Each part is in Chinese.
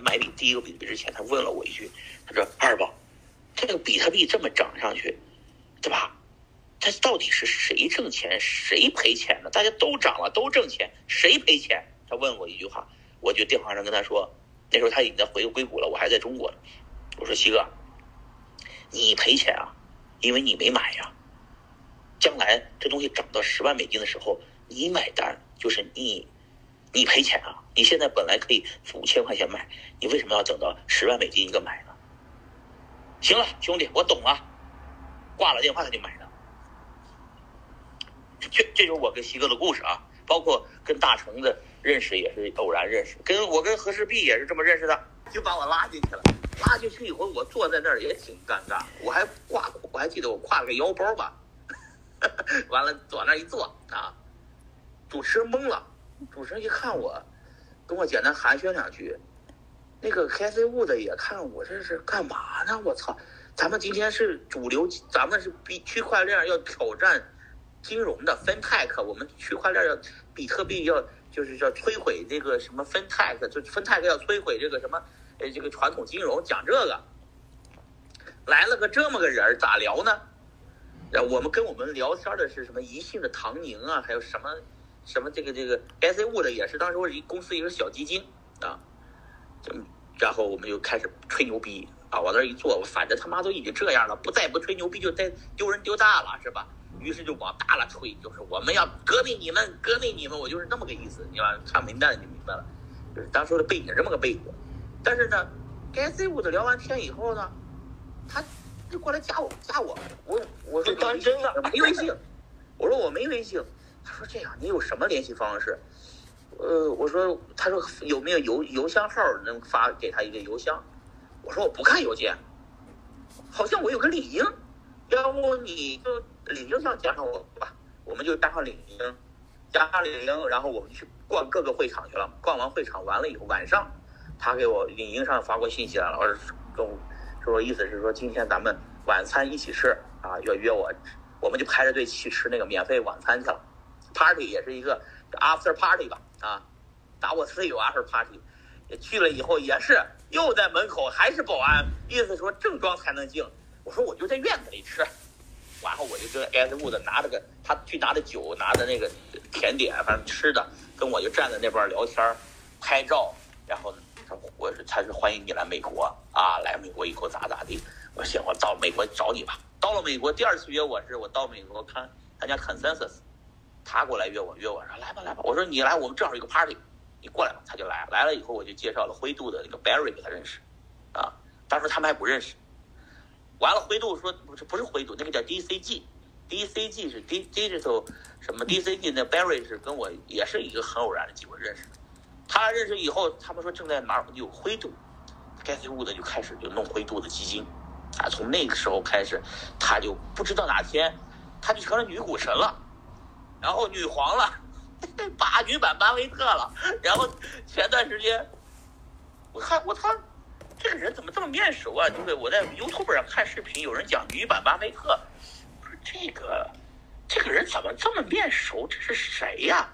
买比第一个比特币之前，他问了我一句，他说：“二宝，这个比特币这么涨上去，对吧？它到底是谁挣钱谁赔钱呢？大家都涨了，都挣钱，谁赔钱？”他问我一句话，我就电话上跟他说，那时候他已经在回硅谷了，我还在中国呢。我说：“西哥，你赔钱啊，因为你没买呀。将来这东西涨到十万美金的时候，你买单就是你，你赔钱啊。”你现在本来可以五千块钱买，你为什么要等到十万美金一个买呢？行了，兄弟，我懂了。挂了电话他就买了。这这就是我跟西哥的故事啊，包括跟大橙子认识也是偶然认识，跟我跟何氏璧也是这么认识的，就把我拉进去了。拉进去以后，我坐在那儿也挺尴尬，我还挂，我还记得我挎了个腰包吧。完了，坐那一坐啊，主持人懵了，主持人一看我。跟我简单寒暄两句，那个 K C 物的也看我这是干嘛呢？我操，咱们今天是主流，咱们是比区块链要挑战金融的 FinTech，我们区块链要比特币要就是叫摧毁这个什么 FinTech，就 FinTech 要摧毁这个什么呃这个传统金融，讲这个来了个这么个人咋聊呢？然后我们跟我们聊天的是什么宜信的唐宁啊，还有什么？什么这个这个 S A 物的也是当时我一公司一个小基金啊，就然后我们就开始吹牛逼啊，往那一坐，我反正他妈都已经这样了，不再不吹牛逼就再丢人丢大了是吧？于是就往大了吹，就是我们要革命你们，革命你们，我就是那么个意思，你吧？看明白了就明白了，就是当初的背景这么个背景。但是呢，S A 物的聊完天以后呢，他就过来加我加我，我我说当真的没微信，我说我没微信。他说：“这样，你有什么联系方式？”呃，我说：“他说有没有邮邮箱号能发给他一个邮箱？”我说：“我不看邮件，好像我有个领英，要不你就领英上加上我吧，我们就加上领英，加上领英，然后我们去逛各个会场去了。逛完会场完了以后，晚上他给我领英上发过信息来了，跟我说意思是说今天咱们晚餐一起吃啊，要约我，我们就排着队去吃那个免费晚餐去了。Party 也是一个 After Party 吧，啊，达沃斯有 After Party，去了以后也是又在门口还是保安，意思说正装才能进。我说我就在院子里吃，然后我就跟 Edward 拿着个他去拿的酒，拿的那个甜点，反正吃的，跟我就站在那边聊天拍照，然后他我是他是欢迎你来美国啊，来美国以后咋咋地。我说行，我到美国找你吧。到了美国第二次约我是我到美国看参加 Consensus。他过来约我，约我说来吧来吧，我说你来，我们正好有个 party，你过来吧，他就来，来了以后我就介绍了灰度的那个 Barry 给他认识，啊，当时他们还不认识，完了灰度说不是不是灰度，那个叫 DCG，DCG 是 D Digital 什么 DCG，那 Barry 是跟我也是一个很偶然的机会认识的，他认识以后，他们说正在哪有灰度，该飞物的就开始就弄灰度的基金，啊，从那个时候开始，他就不知道哪天，他就成了女股神了。然后女皇了，把女版巴菲特了。然后前段时间，我看我他这个人怎么这么面熟啊？对不对我在 YouTube 上看视频，有人讲女版巴菲特，不是这个这个人怎么这么面熟？这是谁呀？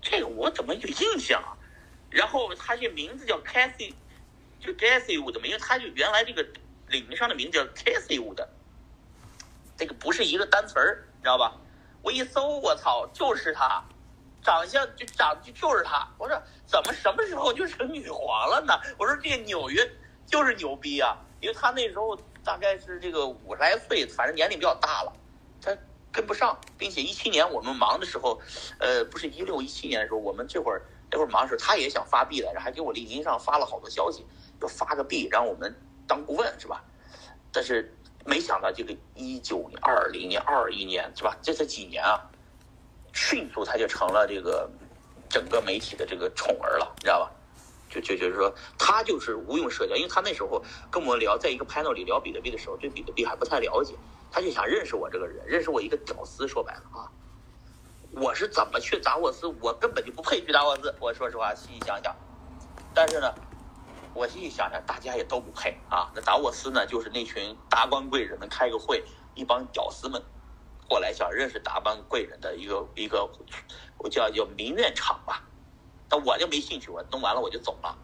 这个我怎么有印象？然后他这名字叫 Cassie，就 Cassie Wood 因为他就原来这个领名上的名字叫 Cassie Wood，这个不是一个单词儿，你知道吧？我一搜，我操，就是她，长相就长就就是她。我说怎么什么时候就成女皇了呢？我说这纽约就是牛逼啊，因为她那时候大概是这个五十来岁，反正年龄比较大了，她跟不上，并且一七年我们忙的时候，呃，不是一六一七年的时候，我们这会儿那会儿忙的时候，她也想发币来着，还给我领英上发了好多消息，要发个币让我们当顾问是吧？但是。没想到这个一九、二零年、二一年是吧？这才几年啊，迅速他就成了这个整个媒体的这个宠儿了，你知道吧？就就就是说，他就是无用社交，因为他那时候跟我们聊，在一个 panel 里聊比特币的时候，对比特币还不太了解，他就想认识我这个人，认识我一个屌丝。说白了啊，我是怎么去达沃斯？我根本就不配去达沃斯。我说实话，细细想想，但是呢。我心里想着，大家也都不配啊！那达沃斯呢，就是那群达官贵人们开个会，一帮屌丝们过来想认识达官贵人的一个一个，我叫叫民怨场吧。但我就没兴趣，我弄完了我就走了。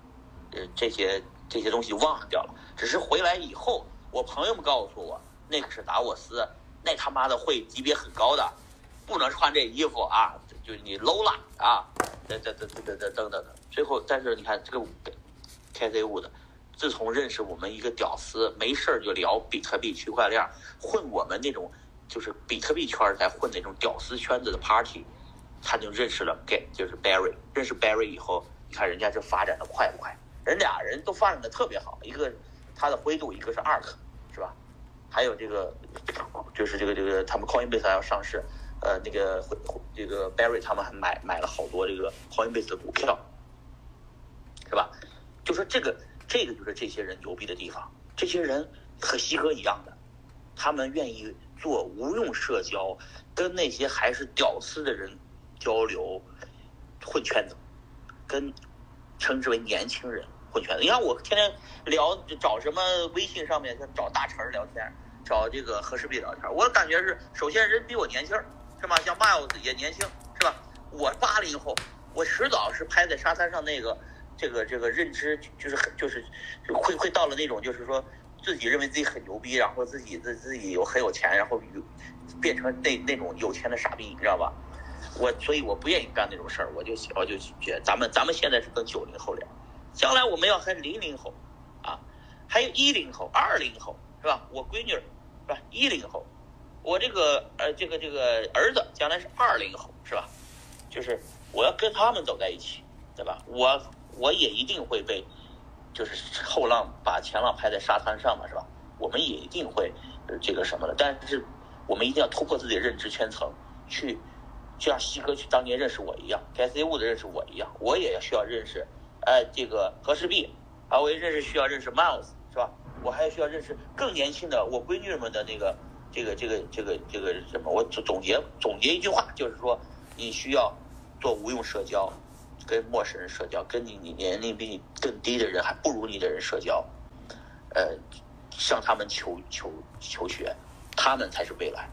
呃这些这些东西忘掉了。只是回来以后，我朋友们告诉我，那个是达沃斯，那他妈的会级别很高的，不能穿这衣服啊，就你 low 了啊，等等等等等等等等。最后，但是你看这个 KZ 五的，自从认识我们一个屌丝，没事儿就聊比特币、区块链，混我们那种就是比特币圈在混那种屌丝圈子的 party，他就认识了 Get，就是 Barry。认识 Barry 以后，你看人家这发展的快不快？人俩人都发展的特别好，一个他的灰度，一个是 Ark，是吧？还有这个就是这个这个他们 Coinbase 要上市，呃，那个这个 Barry 他们还买买了好多这个 Coinbase 的股票，是吧？就说这个这个就是这些人牛逼的地方，这些人和西哥一样的，他们愿意做无用社交，跟那些还是屌丝的人交流，混圈子，跟称之为年轻人混圈子。你看我天天聊找什么微信上面找大成聊天，找这个和氏璧聊天，我感觉是首先人比我年轻，是吧？像 Miles 也年轻，是吧？我八零后，我迟早是拍在沙滩上那个。这个这个认知就是很就是会会到了那种就是说自己认为自己很牛逼，然后自己自自己有很有钱，然后有变成那那种有钱的傻逼，你知道吧？我所以我不愿意干那种事儿，我就我就觉得咱们咱们现在是跟九零后聊，将来我们要和零零后啊，还有一零后、二零后是吧？我闺女是吧？一零后，我这个呃这个这个儿子将来是二零后是吧？就是我要跟他们走在一起，对吧？我。我也一定会被，就是后浪把前浪拍在沙滩上嘛，是吧？我们也一定会这个什么的，但是我们一定要突破自己的认知圈层，去就像西哥去当年认识我一样 k C 物的认识我一样，我也需要认识，哎，这个和氏璧，啊，我也认识需要认识 Miles，是吧？我还需要认识更年轻的我闺女们的那个这个这个这个这个什么？我总总结总结一句话，就是说你需要做无用社交。跟陌生人社交，跟你你年龄比你更低的人还不如你的人社交，呃，向他们求求求学，他们才是未来。